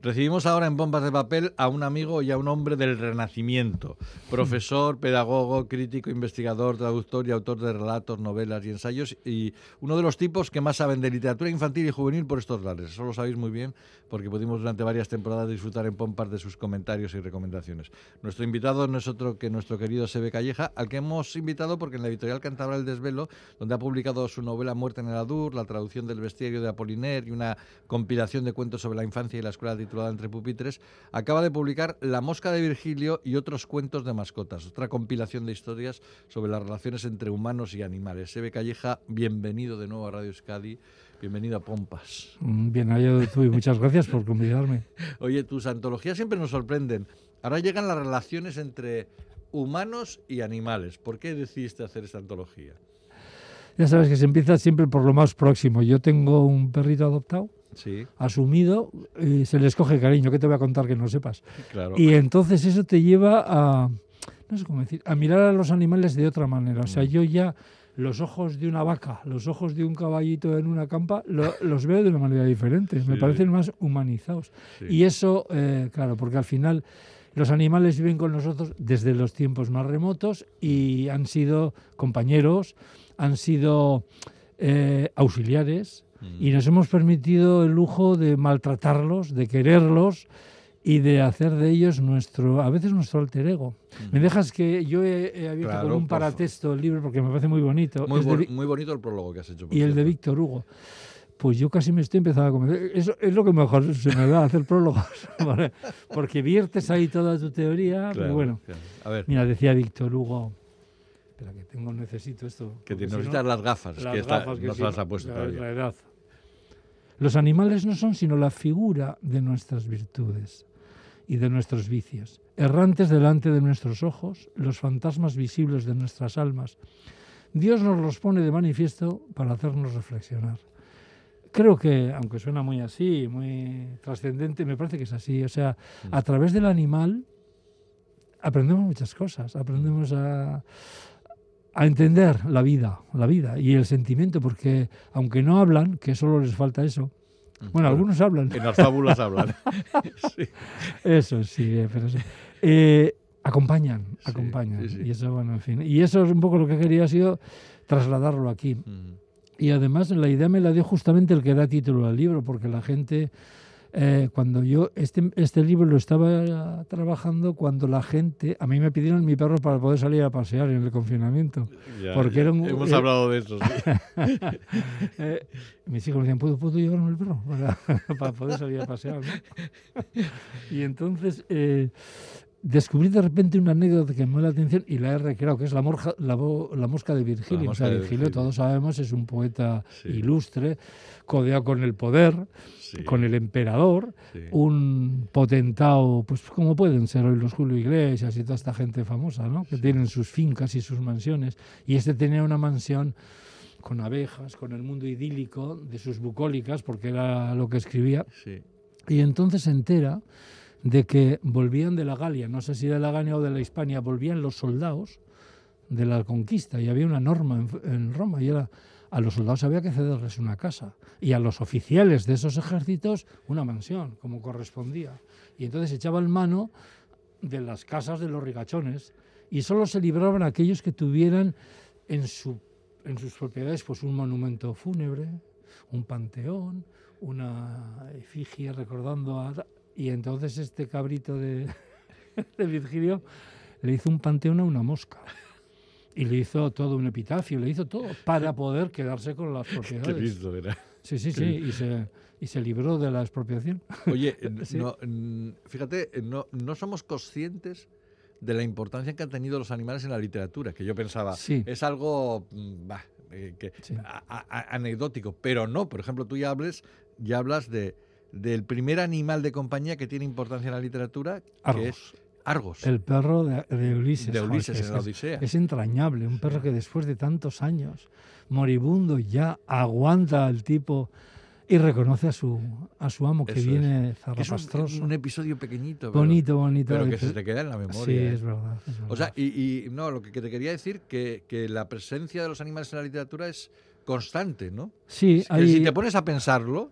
Recibimos ahora en Bombas de Papel a un amigo y a un hombre del Renacimiento, profesor, pedagogo, crítico, investigador, traductor y autor de relatos, novelas y ensayos, y uno de los tipos que más saben de literatura infantil y juvenil por estos lares. Eso lo sabéis muy bien porque pudimos durante varias temporadas disfrutar en Pompas de sus comentarios y recomendaciones. Nuestro invitado no es otro que nuestro querido Sebe Calleja, al que hemos invitado porque en la editorial Cantabra El Desvelo, donde ha publicado su novela Muerte en el Adur, la traducción del bestiario de Apoliner y una compilación de cuentos sobre la infancia y la escuela de titulada Entre Pupitres, acaba de publicar La Mosca de Virgilio y otros cuentos de mascotas, otra compilación de historias sobre las relaciones entre humanos y animales. Sebe Calleja, bienvenido de nuevo a Radio Euskadi. Bienvenido a Pompas. Mm, bien hallado tú y muchas gracias por convidarme. Oye, tus antologías siempre nos sorprenden. Ahora llegan las relaciones entre humanos y animales. ¿Por qué decidiste hacer esta antología? Ya sabes que se empieza siempre por lo más próximo. Yo tengo un perrito adoptado Sí, asumido y se les coge cariño, ¿qué te voy a contar que no sepas? claro. Y entonces eso te lleva a, no sé cómo decir, a mirar a los animales de otra manera. O sea, Mm. yo ya los ojos de una vaca, los ojos de un caballito en una campa, lo- los veo de una manera diferente, me Sí. parecen más humanizados. Y eso, eh, claro, porque al final los animales viven con nosotros desde los tiempos más remotos y han sido compañeros, han sido eh, auxiliares, Mm. y nos hemos permitido el lujo de maltratarlos, de quererlos y de hacer de ellos nuestro, a veces nuestro alter ego. Me dejas que yo he, he abierto Claro, con un paratexto el libro porque me parece muy bonito. Muy, Es de muy bonito el prólogo que has hecho. por y el de cierto. Víctor Hugo. Pues yo casi me estoy empezando a convencer. Eso es lo que mejor se me da hacer prólogos. Porque viertes ahí toda tu teoría. Claro, pero bueno, claro. A ver, mira, decía Víctor Hugo. Espera, que tengo, necesito esto. que te porque si no- necesitas las gafas, es las que gafas que no se las ha puesto la- todavía. la edad. Los animales no son sino la figura de nuestras virtudes y de nuestros vicios, errantes delante de nuestros ojos, los fantasmas visibles de nuestras almas. Dios nos los pone de manifiesto para hacernos reflexionar. Creo que, aunque suena muy así, muy trascendente, me parece que es así. O sea, a través del animal aprendemos muchas cosas. Aprendemos a, a entender la vida, la vida y el sentimiento, porque aunque no hablan, que solo les falta eso. Bueno, algunos hablan, En las fábulas hablan. sí. eso sí, eh, pero eso- eh, acompañan, Sí, acompañan. sí, sí. Y eso, bueno, en fin. Y eso es un poco lo que quería ha sido trasladarlo aquí. Mm. Y además la idea me la dio justamente el que da título al libro, porque la gente, eh, cuando yo, este, este libro lo estaba trabajando cuando la gente, a mí me pidieron mi perro para poder salir a pasear en el confinamiento. Ya, Porque ya. era un- Hemos eh, hablado de eso, sí. Eh, mis hijos me decían, ¿puedo, ¿puedo llevarme el perro? Para, para poder salir a pasear, ¿no? y entonces descubrí de repente una anécdota que me llamó la atención y la he recreado, que es la, morja- la, mosca de Virgilio. O sea, de Virgilio, Virgilio. todos sabemos, es un poeta Sí. ilustre, codeado con el poder, Sí, con el emperador, sí. un potentado, pues como pueden ser hoy los Julio Iglesias y toda esta gente famosa, ¿no? Que tienen sus fincas y sus mansiones. Y este tenía una mansión con abejas, con el mundo idílico de sus bucólicas, porque era lo que escribía. Y entonces se entera de que volvían de la Galia, no sé si de la Galia o de la Hispania, volvían los soldados de la conquista y había una norma en, Roma y era a los soldados había que cederles una casa y a los oficiales de esos ejércitos una mansión, como correspondía. Y entonces echaban mano de las casas de los ricachones y solo se libraban aquellos que tuvieran en, su, en sus propiedades pues un monumento fúnebre, un panteón, una efigie recordando a... Y entonces este cabrito de, de Virgilio le hizo un panteón a una mosca. Y le hizo todo un epitafio, le hizo todo para poder quedarse con las Qué propiedades. listo era. Sí, sí, sí, y se, y se libró de la expropiación. Oye, Sí. no, fíjate, no, no somos conscientes de la importancia que han tenido los animales en la literatura, que yo pensaba, Sí. es algo mm, bah, eh, que, Sí. a- a- anecdótico, pero no, por ejemplo, tú ya, hables, ya hablas de, del primer animal de compañía que tiene importancia en la literatura, que Argos. es Argos, El perro de, de Ulises. de Ulises que en la es- Odisea. Es entrañable, un perro que después de tantos años, moribundo, ya aguanta al tipo y reconoce a su, a su amo que Eso es. viene Que es un, zarrapastroso. un episodio pequeñito, pero, bonito, bonito. pero que se te queda en la memoria. Sí, ¿eh? es verdad. es O sea, y, y no, lo que, que te quería decir que, que la presencia de los animales en la literatura es constante, ¿no? sí, Es que hay, si te pones a pensarlo,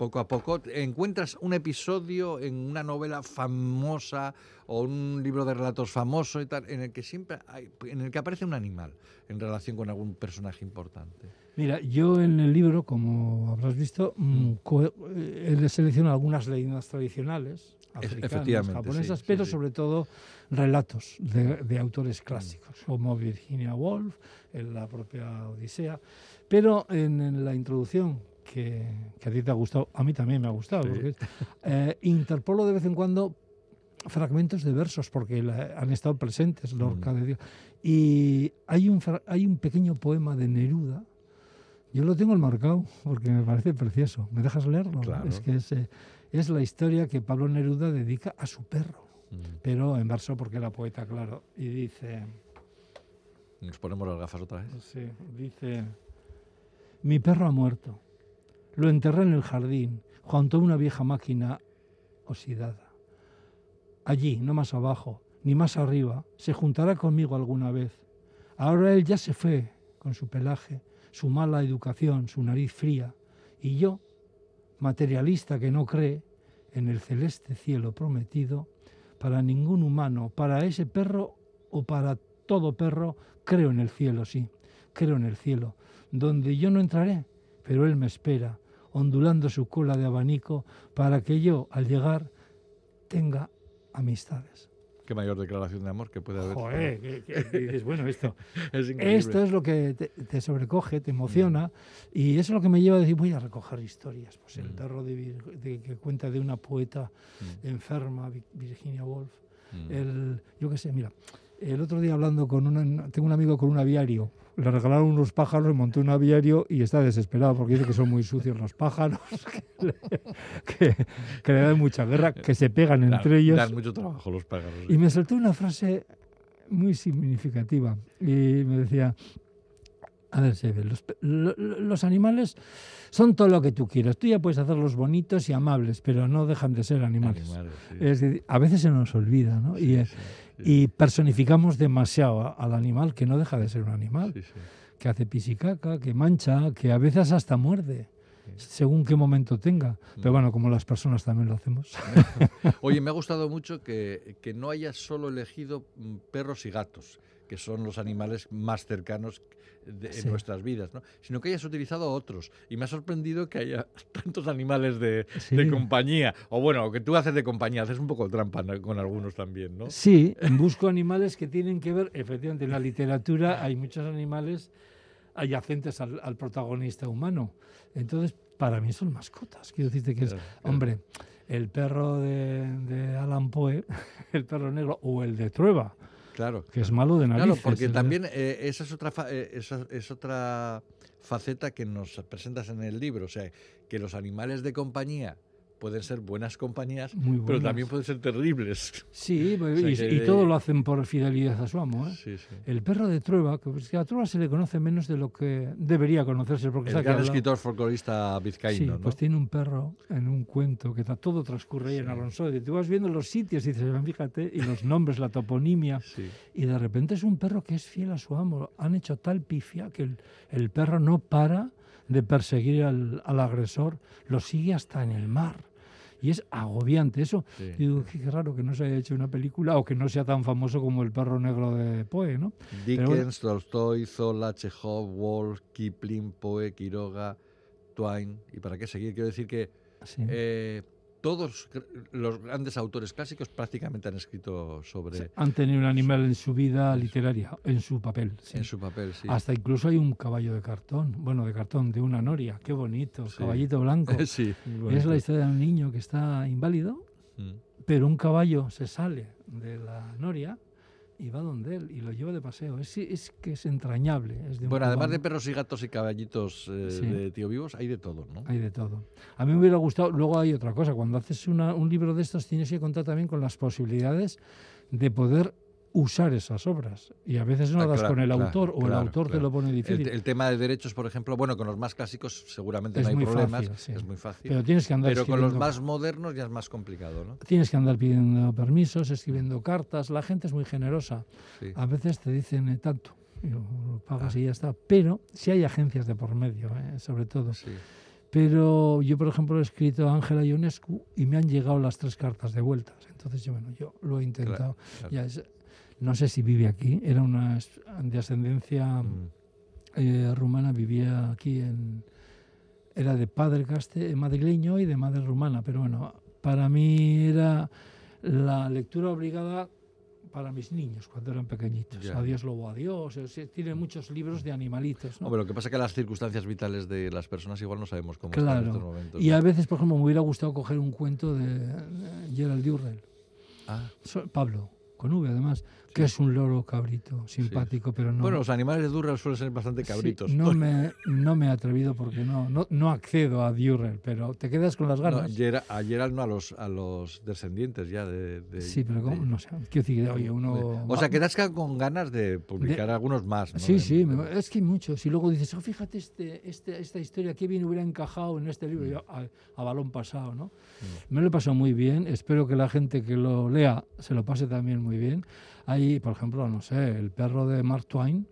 poco a poco, encuentras un episodio en una novela famosa o un libro de relatos famoso y tal, en el que siempre hay, en el que aparece un animal en relación con algún personaje importante. Mira, yo en el libro, como habrás visto, mm, co- eh, he seleccionado algunas leyendas tradicionales, africanas, japonesas, sí, sí, pero sí. sobre todo relatos de, de autores Mm. clásicos, como Virginia Woolf, en la propia Odisea. Pero en, en la introducción, que, que a ti te ha gustado, a mí también me ha gustado, Sí. porque eh, interpolo de vez en cuando fragmentos de versos, porque la- han estado presentes, Lorca Mm. de Dios. Y hay un, hay un pequeño poema de Neruda, yo lo tengo enmarcado porque me parece precioso. ¿Me dejas leerlo? Claro. Es que es, eh, es la historia que Pablo Neruda dedica a su perro, Mm. pero en verso porque era poeta, claro. Y dice, Nos ponemos las gafas otra vez. sí, dice, mi perro ha muerto. Lo enterré en el jardín, junto a una vieja máquina oxidada. Allí, no más abajo, ni más arriba, se juntará conmigo alguna vez. Ahora él ya se fue con su pelaje, su mala educación, su nariz fría, y yo, materialista que no cree en el celeste cielo prometido, para ningún humano, para ese perro o para todo perro, creo en el cielo, sí, creo en el cielo, donde yo no entraré, pero él me espera, ondulando su cola de abanico, para que yo, al llegar, tenga amistades. Qué mayor declaración de amor que puede haber. Joder, que- que- dices, bueno, esto, Es esto es lo que te, te sobrecoge, te emociona, y eso es lo que me lleva a decir, voy a recoger historias. Pues el Mm. perro de, de- que cuenta de una poeta Mm, enferma, Vi- Virginia Woolf. mm. El, yo qué sé, mira, el otro día hablando con un, tengo un amigo con un aviario, le regalaron unos pájaros, montó un aviario y está desesperado porque dice que son muy sucios los pájaros, que, le- que- que le dan mucha guerra, que se pegan entre ellos. Dan mucho trabajo los pájaros. Y me saltó una frase muy significativa y me decía, a ver, Sebe, los, animales son todo lo que tú quieras. Tú ya puedes hacerlos bonitos y amables, pero no dejan de ser animales. Animales, sí. Es decir, a veces se nos olvida, ¿no? Sí, y, eh, sí. Y personificamos demasiado al animal, que no deja de ser un animal, que hace pisicaca, que mancha, que a veces hasta muerde, según qué momento tenga. Pero Mm. bueno, como las personas también lo hacemos. Oye, me ha gustado mucho que, que no hayas solo elegido mm, perros y gatos, que son los animales más cercanos de- Sí. en nuestras vidas, ¿no? sino que hayas utilizado otros. Y me ha sorprendido que haya tantos animales de, Sí. de compañía. O bueno, que tú haces de compañía, haces un poco trampa con algunos también, ¿no? Sí, busco animales que tienen que ver, efectivamente, en la literatura hay muchos animales adyacentes al, al protagonista humano. Entonces, para mí son mascotas. Quiero decirte que es, Claro, claro. hombre, el perro de, de Alan Poe, el perro negro, o el de Trueba, Claro. que es malo de narices. Claro, porque también eh, esa, es otra fa- eh, esa es otra faceta que nos presentas en el libro. O sea, que los animales de compañía pueden ser buenas compañías, Muy pero también pueden ser terribles. Sí, sea y, que- y todo lo hacen por fidelidad a su amo. ¿eh? Sí, sí. El perro de Trueba, que, pues, que a Trueba se le conoce menos de lo que debería conocerse. Porque El gran escritor folclorista Sí, vizcaíno, ¿no? pues tiene un perro en un cuento que todo transcurre ahí en Sí. Alonso. Y tú vas viendo los sitios y dices, "Ah, fíjate, y los nombres, la toponimia. Sí. Y de repente es un perro que es fiel a su amo. Han hecho tal pifia que el, el perro no para de perseguir al, al agresor, lo sigue hasta en el mar. Y es agobiante eso. Sí. Y digo, qué, raro que no se haya hecho una película o que no sea tan famoso como el perro negro de Poe, ¿no? Dickens, bueno. Tolstoy, Zola, Chekhov, Woolf, Kipling, Poe, Quiroga, Twain. ¿Y para qué seguir? Quiero decir que Sí. eh, todos los grandes autores clásicos prácticamente han escrito sobre Han tenido un animal en su vida literaria, en su papel. sí. en su papel. Sí. Hasta incluso hay un caballo de cartón, bueno, de cartón, de una noria, qué bonito, Sí. caballito blanco. sí, es la historia de un niño que está inválido, Mm. pero un caballo se sale de la noria y va donde él y lo lleva de paseo. Es, es que es entrañable. Es de un Bueno, además de perros y gatos y caballitos eh, Sí. de tío vivos, hay de todo, ¿no? Hay de todo. A mí me hubiera gustado, luego hay otra cosa, cuando haces una- un libro de estos tienes que contar también con las posibilidades de poder usar esas obras. Y a veces no Ah, das claro, con el claro, autor o el autor te lo pone difícil. el tema de derechos, por ejemplo, bueno, con los más clásicos seguramente Es no hay problemas, fácil, sí. es muy fácil. pero tienes que andar Pero con los más modernos ya es más complicado, ¿no? Tienes que andar pidiendo permisos, escribiendo cartas. La gente es muy generosa. Sí. A veces te dicen eh, tanto, y lo, lo pagas y ya está. Pero si hay agencias de por medio, eh, sobre todo. Sí. Pero yo, por ejemplo, he escrito a Ángela Ionescu y me han llegado las tres cartas de vueltas. Entonces, yo, bueno, yo lo he intentado. Ya es- no sé si vive aquí. Era una de ascendencia Mm. eh, rumana, vivía aquí en... Era de padre caste, madrileño y de madre rumana. Pero bueno, para mí era la lectura obligada para mis niños cuando eran pequeñitos. Adiós lobo, adiós. tiene muchos libros de animalitos. ¿no? Hombre, lo que pasa es que las circunstancias vitales de las personas igual no sabemos cómo están en Claro. estos momentos. Y a veces, por ejemplo, me hubiera gustado coger un cuento de eh, Gerald Durrell, Ah, Pablo, con V además, que es un loro cabrito, simpático, pero no. Bueno, los animales de Durrell suelen ser bastante Sí, cabritos. no, me, no me he atrevido porque no, no, no accedo a Durrell, pero te quedas con las No, ganas. Gera- a Gerald no, a los, a los descendientes ya de... de- sí, pero ¿cómo? de- no sé. Quiero decir, oye, uno. de- o sea, que te has quedado con ganas de publicar algunos más, ¿no? Sí, De- sí, de- me- es que hay muchos. Y luego dices, oh, fíjate este, este, esta historia, qué bien hubiera encajado en este libro, Yo, a, a balón pasado, ¿no? Mm. Me lo he pasado muy bien, espero que la gente que lo lea se lo pase también muy bien. Hay, por ejemplo, no sé, el perro de Mark Twain,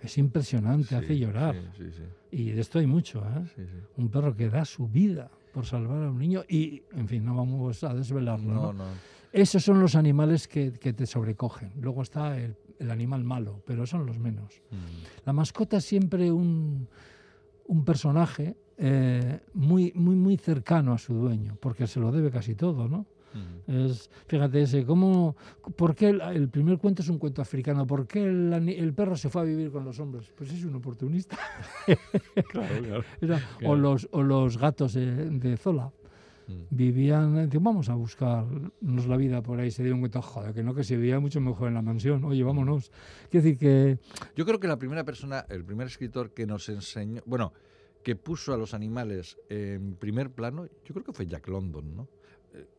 es impresionante, Sí, hace llorar. Sí, sí, sí, Y de esto hay mucho, ¿eh? Un perro que da su vida por salvar a un niño y, en fin, no vamos a desvelarlo, ¿no? No, no. Esos son los animales que, que te sobrecogen. Luego está el, el animal malo, pero son los menos. Mm. La mascota es siempre un, un personaje eh, muy, muy, muy cercano a su dueño, porque se lo debe casi todo, ¿no? Mm. Es, fíjate ese, ¿cómo, ¿por qué el, el primer cuento es un cuento africano? ¿Por qué el, el perro se fue a vivir con los hombres? Pues es un oportunista. Claro, claro. Era- Claro. o, los, o los gatos de, de Zola Mm. vivían, decían, vamos a buscarnos la vida por ahí. Se dieron cuenta, joder, que no, que se vivía mucho mejor en la mansión. Oye, vámonos. Quiero decir que Yo creo que la primera persona, el primer escritor que nos enseñó, bueno, que puso a los animales en primer plano, yo creo que fue Jack London, ¿no?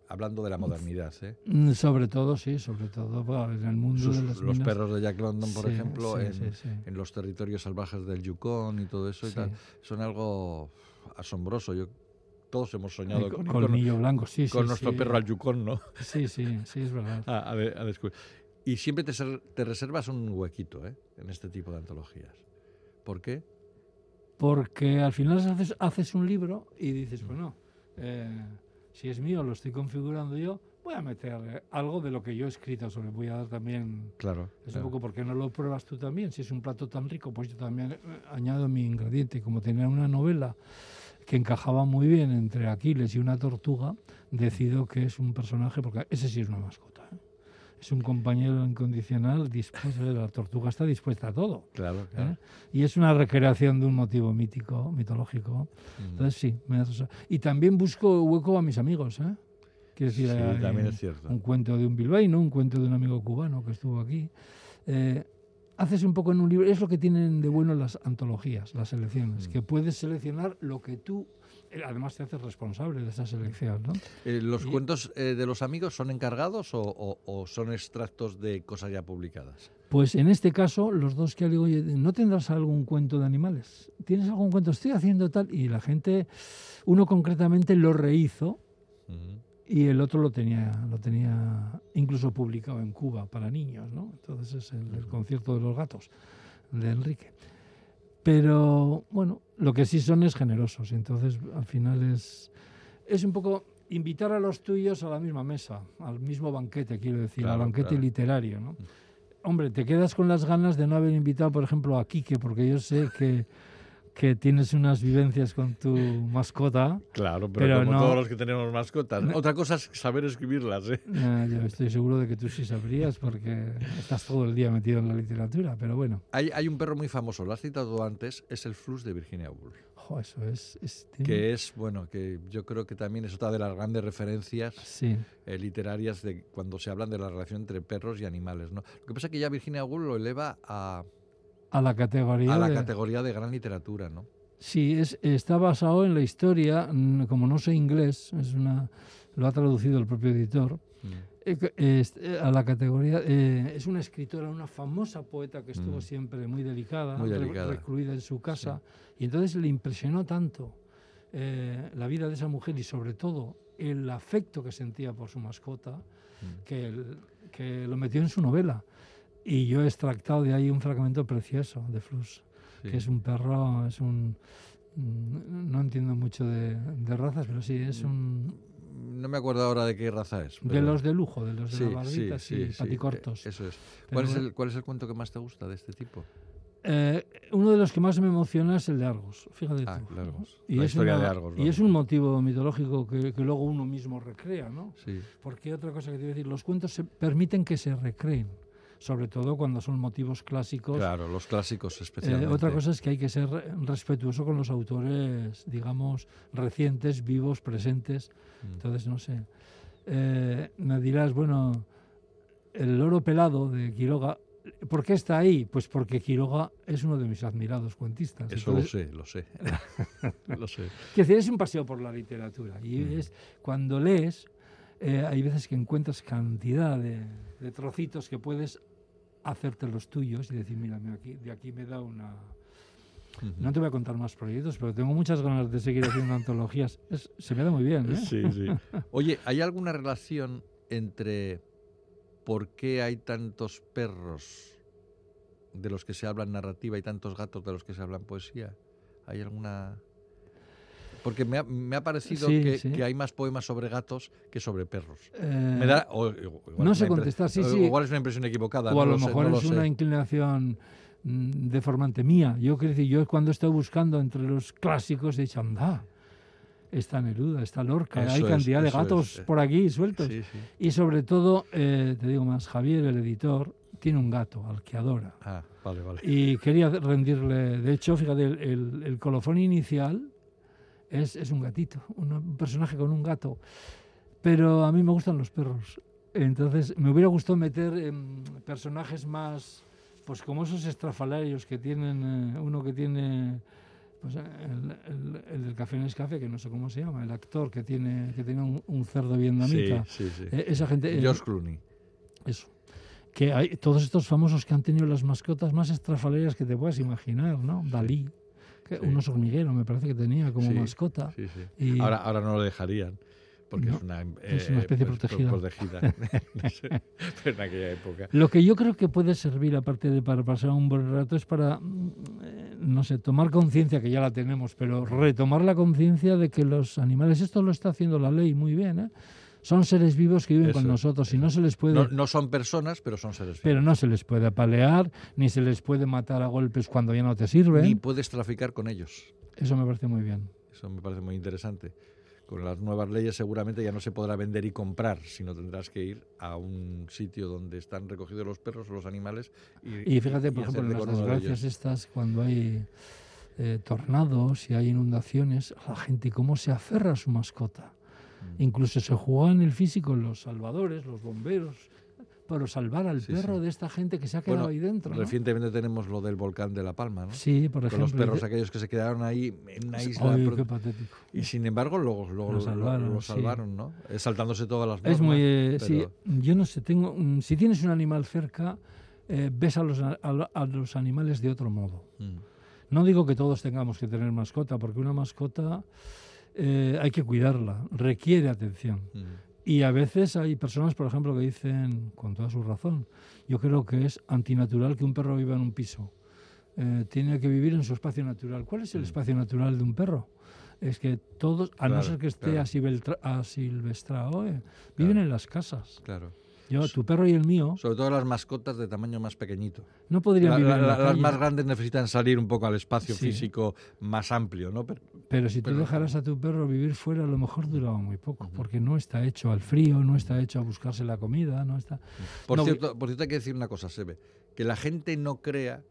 Hablando de la modernidad, ¿eh? Mm, Sobre todo, sí, sobre todo en el mundo Sus- de las los minas. perros de Jack London, por Sí, ejemplo, sí, en, sí, sí. en los territorios salvajes del Yukon y todo eso y tal, son algo asombroso. Yo, todos hemos soñado con, co- con- blanco, sí, con sí, nuestro sí. perro al Yukon, ¿no? Sí, sí, sí, es verdad. A, a ver, a descubrir. Y siempre te, ser- te reservas un huequito ¿eh? en este tipo de antologías. ¿Por qué? Porque al final haces, haces un libro y dices, Mm. bueno, eh, si es mío, lo estoy configurando yo, voy a meter algo de lo que yo he escrito sobre, voy a dar también... Claro. Es claro. un poco porque no lo pruebas tú también. Si es un plato tan rico, pues yo también eh, añado mi ingrediente. Como tenía una novela que encajaba muy bien entre Aquiles y una tortuga, decido que es un personaje, porque ese sí es una mascota. Es un compañero incondicional, dispuesto, la tortuga está dispuesta a todo. Claro, ¿eh? claro. Y es una recreación de un motivo mítico, mitológico. Mm. Entonces sí, me hace- y también busco hueco a mis amigos. ¿eh? Quiero decir, Sí, también es cierto. un cuento de un bilbaíno, un cuento de un amigo cubano que estuvo aquí. Eh, haces un poco en un libro, es lo que tienen de bueno las antologías, las selecciones, Mm. que puedes seleccionar lo que tú, eh, además te haces responsable de esa selección, ¿no? Eh, ¿Los y- cuentos eh, de los amigos son encargados o, o- o son extractos de cosas ya publicadas? Pues en este caso, los dos que digo, oye, ¿no tendrás algún cuento de animales? ¿Tienes algún cuento? Estoy haciendo tal. Y la gente, uno concretamente lo rehizo. Y el otro lo tenía, lo tenía incluso publicado en Cuba para niños, ¿no? Entonces es el, el concierto de los gatos de Enrique. Pero bueno, lo que sí son es generosos. Entonces al final es, es un poco invitar a los tuyos a la misma mesa, al mismo banquete, quiero decir, Claro, al banquete claro. literario, ¿no? Hombre, te quedas con las ganas de no haber invitado, por ejemplo, a Quique, porque yo sé que, que tienes unas vivencias con tu mascota. Claro, pero, Pero como no- todos los que tenemos mascotas. Otra cosa es saber escribirlas, ¿eh? Eh, yo estoy seguro de que tú sí sabrías, porque estás todo el día metido en la literatura, pero bueno, Hay, hay un perro muy famoso, lo has citado antes, es el flus de Virginia Woolf. eso es... Que es, bueno, que yo creo que también es otra de las grandes referencias Sí, eh, literarias de cuando se hablan de la relación entre perros y animales, ¿no? Lo que pasa es que ya Virginia Woolf lo eleva a, a la categoría a la de- categoría de gran literatura, ¿no? Sí, es, está basado en la historia, como no sé inglés, es una, lo ha traducido el propio editor, Mm. eh, eh, a la categoría, eh, es una escritora, una famosa poeta que estuvo Mm. siempre muy delicada, Muy delicada. recluida en su casa, y entonces le impresionó tanto eh, la vida de esa mujer y sobre todo el afecto que sentía por su mascota, Mm. que, el- que lo metió en su novela. Y yo he extractado de ahí un fragmento precioso de Flus Sí. que es un perro, es un, Mm, No entiendo mucho de, de razas, pero sí, es un... No me acuerdo ahora de qué raza es. De los de lujo, de los de Sí, la barbita, sí, sí, paticortos. Eso es. Pero ¿Cuál es, el, ¿Cuál es el cuento que más te gusta de este tipo? Eh, uno de los que más me emociona es el de Argos, fíjate Ah, tú. Largos. Y La es, historia una- de Argos. y es un motivo mitológico que, que luego uno mismo recrea, ¿no? Sí, Porque otra cosa que te iba a decir, los cuentos se permiten que se recreen, sobre todo cuando son motivos clásicos. claro, los clásicos Eh, especialmente. otra cosa es que hay que ser respetuoso con los autores, digamos, recientes, vivos, presentes. Mm. Entonces, no sé. Eh, me dirás, bueno, el loro pelado de Quiroga, ¿por qué está ahí? Pues porque Quiroga es uno de mis admirados cuentistas. Eso Entonces, lo sé, lo sé. lo sé. Quiero decir, es un paseo por la literatura. Y Mm. es cuando lees, eh, hay veces que encuentras cantidad de, de trocitos que puedes hacerte los tuyos y decir, mira, mira, aquí, de aquí me da una... No te voy a contar más proyectos, pero tengo muchas ganas de seguir haciendo antologías. Es- se me da muy bien, ¿eh? Sí, sí. Oye, ¿hay alguna relación entre por qué hay tantos perros de los que se habla en narrativa y tantos gatos de los que se habla en poesía? ¿Hay alguna...? Porque me ha, me ha parecido Sí, que, sí. que hay más poemas sobre gatos que sobre perros. Eh, Me da, o- igual no sé contestar, sí, o- sí. Igual es una impresión equivocada. o a no lo sé, mejor no lo es una sé. inclinación mm, deformante mía. Yo quiero decir, yo cuando estoy buscando entre los clásicos he dicho, anda, está Neruda, está Lorca, hay Eso es, cantidad de eso es, gatos eh. por aquí sueltos. Sí, sí. Y sobre todo, eh, te digo más, Javier, el editor, tiene un gato al que adora. Ah, vale, vale. Y quería rendirle, de hecho, fíjate, el, el- el colofón inicial es, es un gatito, un, personaje con un gato. Pero a mí me gustan los perros. Entonces, me hubiera gustado meter em, personajes más, pues como esos estrafalarios que tienen, eh, uno que tiene, pues eh, el, el- el del Café Nescafé, que no sé cómo se llama, el actor que tiene, que tiene un, un cerdo Sí, vietnamita. sí, sí. Eh, esa gente... eh, George Clooney. eso. Que hay todos estos famosos que han tenido las mascotas más estrafalarias que te puedas imaginar, ¿no? Dalí, que Sí. un oso hormiguero me parece que tenía como Sí, mascota. Sí. Y- Ahora, ahora no lo dejarían. Porque No, es una, es una especie pues, protegida. pero en aquella época. Lo que yo creo que puede servir, aparte de para pasar un buen rato, es para, mm, eh, no sé, tomar conciencia, que ya la tenemos, pero retomar la conciencia de que los animales, esto lo está haciendo la ley muy bien, ¿eh? Son seres vivos que viven con nosotros y no se les puede... No, no son personas, pero son seres pero vivos. no se les puede apalear, ni se les puede matar a golpes cuando ya no te sirven. Ni puedes traficar con ellos. Eso me parece muy bien. Eso me parece muy interesante. Con las nuevas leyes seguramente ya no se podrá vender y comprar, sino tendrás que ir a un sitio donde están recogidos los perros o los animales. Y, Y fíjate, por ejemplo, en las de desgracias estas, cuando hay eh, tornados y hay inundaciones, la gente cómo se aferra a su mascota. Mm. Incluso se juegan el físico los salvadores, los bomberos, para salvar al Sí, perro sí. de esta gente que se ha quedado Bueno, ahí dentro. ¿no? Recientemente tenemos lo del volcán de La Palma, ¿no? Sí, por Con ejemplo. los perros aquellos que se quedaron ahí en una isla. Qué patético. Y sin embargo lo, lo- Lo lo- salvaron, lo sí. ¿no? Eh, Saltándose todas las normas. Es muy... eh, pero- yo no sé, tengo, mm, si tienes un animal cerca, eh, ves a los, a los animales de otro modo. Mm, No digo que todos tengamos que tener mascota, porque una mascota eh, hay que cuidarla, requiere atención. mm. Y a veces hay personas, por ejemplo, que dicen, con toda su razón, yo creo que es antinatural que un perro viva en un piso. Eh, tiene que vivir en su espacio natural. ¿Cuál es el Mm. espacio natural de un perro? Es que todos, a no ser que esté claro. asilvestra- asilvestrado, eh, viven en las casas. Claro. Yo, tu perro y el mío Sobre todo las mascotas de tamaño más pequeñito. no podrían La- vivir la- en la la- las calle. más grandes necesitan salir un poco al espacio Sí. físico más amplio, ¿no? Pero- Pero si tú dejaras a tu perro vivir fuera, a lo mejor duraba muy poco, porque no está hecho al frío, no está hecho a buscarse la comida, no está... por, No, cierto, por cierto, hay que decir una cosa, Sebe, que la gente no crea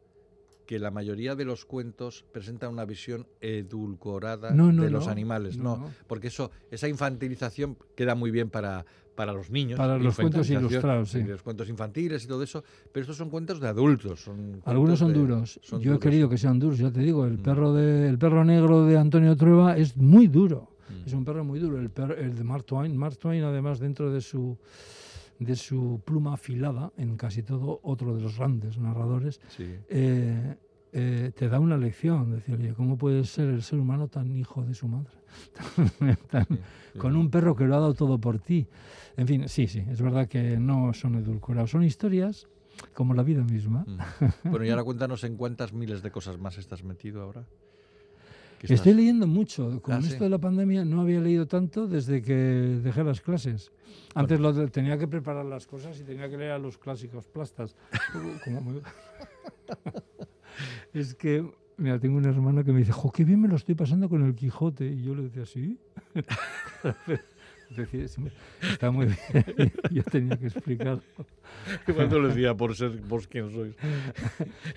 que la mayoría de los cuentos presentan una visión edulcorada No, no, de los no. animales, No, no, no. porque eso, esa infantilización queda muy bien para, para los niños. Para los cuentos ilustrados, sí. Los cuentos infantiles y todo eso, pero estos son cuentos de adultos. Son Algunos son de- duros. son Yo he querido que sean duros, ya te digo, el Mm. perro de, el perro negro de Antonio Trueba es muy duro. Mm. Es un perro muy duro. El, perro- el de Mark Twain, Mark Twain, además, dentro de su de su pluma afilada, en casi todo, otro de los grandes narradores, Sí. eh, eh, te da una lección. Decir, oye, ¿cómo puede ser el ser humano tan hijo de su madre? Tan- sí, con sí. un perro que lo ha dado todo por ti. En fin, sí, sí, es verdad que no son edulcorados, son historias como la vida misma. Mm. Bueno, y ahora cuéntanos en cuántas miles de cosas más estás metido ahora. ¿Qué estás- Estoy leyendo mucho. Con Ah, sí. esto de la pandemia no había leído tanto desde que dejé las clases. Antes lo de- tenía que preparar las cosas y tenía que leer a los clásicos plastas. Como me- es que, mira, tengo un hermano que me dice, jo, qué bien me lo estoy pasando con el Quijote. Y yo le decía, ¿sí? Decía, "Sí, Está muy bien. yo tenía que explicar. Cuando lo decía por ser vos quien sois.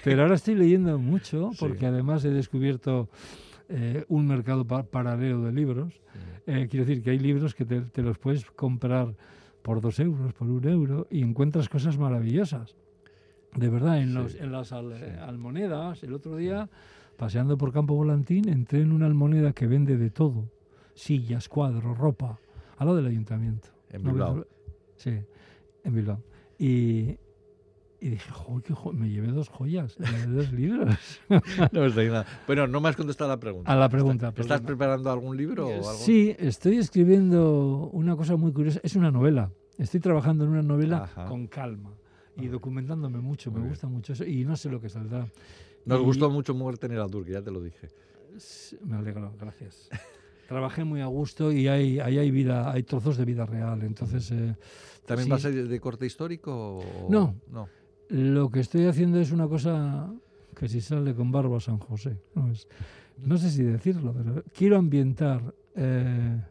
Pero ahora estoy leyendo mucho Sí. porque además he descubierto eh, un mercado pa- paralelo de libros. Eh, quiero decir que hay libros que te, te los puedes comprar por dos euros, por un euro y encuentras cosas maravillosas. De verdad, en, Sí. los- en las al- almonedas, el otro día, paseando por Campo Volantín, entré en una almoneda que vende de todo. Sillas, cuadros, ropa, al lado del ayuntamiento. En ¿No Bilbao. Sí, en Bilbao. Y, y dije, "Jo, qué jo-". me llevé dos joyas, me llevé dos libros. No está nada. Bueno, no me has contestado la pregunta. A la pregunta. ¿Estás perdona. preparando algún libro o algo? Sí, estoy escribiendo una cosa muy curiosa. Es una novela. Estoy trabajando en una novela Ajá. con calma y documentándome mucho. Muy me bien. gusta mucho eso y no sé lo que saldrá. Nos Y- gustó mucho Muerte en el Aldur, que ya te lo dije. Me alegro, gracias. Trabajé muy a gusto y hay, ahí hay vida, hay trozos de vida real. Entonces, eh, ¿También sí. va a ser de corte histórico? o- No. no. Lo que estoy haciendo es una cosa que si sale con barba San José. No, es- no sé si decirlo, pero quiero ambientar eh,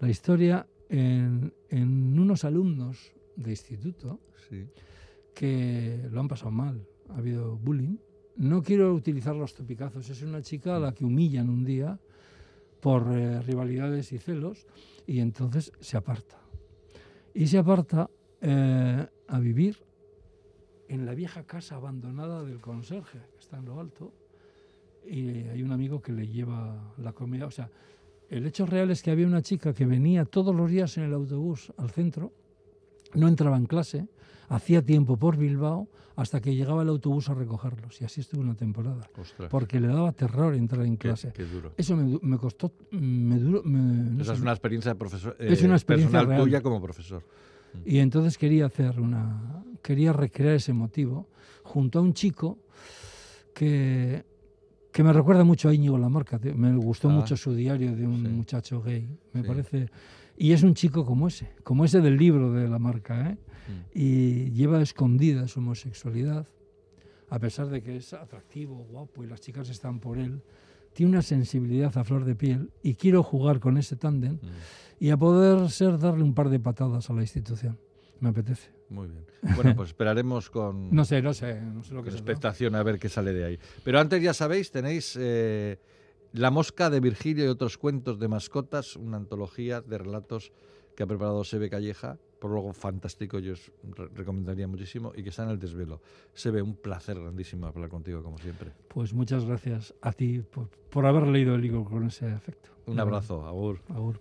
la historia en, en unos alumnos de instituto Sí. Que lo han pasado mal. Ha habido bullying. No quiero utilizar los topicazos. Es una chica a la que humillan un día por eh, rivalidades y celos y entonces se aparta. Y se aparta eh, a vivir en la vieja casa abandonada del conserje, que está en lo alto, y hay un amigo que le lleva la comida. O sea, el hecho real es que había una chica que venía todos los días en el autobús al centro, no entraba en clase, hacía tiempo por Bilbao, hasta que llegaba el autobús a recogerlos. Y así estuvo una temporada, Ostras. porque le daba terror entrar en clase. qué duro. Eso me, me costó, me no Esa es una experiencia de profesor, Es eh, una experiencia personal real. tuya como profesor. Y entonces quería hacer una, quería recrear ese motivo junto a un chico que, que me recuerda mucho a Íñigo Lamarca. Me gustó Ah, mucho su diario de un sí. muchacho gay, me Sí. parece. Y es un chico como ese, como ese del libro de Lamarca, ¿eh? Mm. Y lleva escondida su homosexualidad, a pesar de que es atractivo, guapo y las chicas están por él. Tiene una sensibilidad a flor de piel y quiero jugar con ese tándem Mm. y a poder ser darle un par de patadas a la institución. Me apetece. Muy bien. Bueno, pues esperaremos con, No sé, no sé, no sé lo con que es. expectación a ver qué sale de ahí. Pero antes ya sabéis, tenéis eh, La Mosca de Virgilio y otros cuentos de mascotas, una antología de relatos que ha preparado Sebe Calleja, prólogo fantástico, yo os re- recomendaría muchísimo, y que está en el desvelo. Sebe, un placer grandísimo hablar contigo, como siempre. Pues muchas gracias a ti por, por haber leído el libro con ese afecto. Un abrazo, Agur. Agur.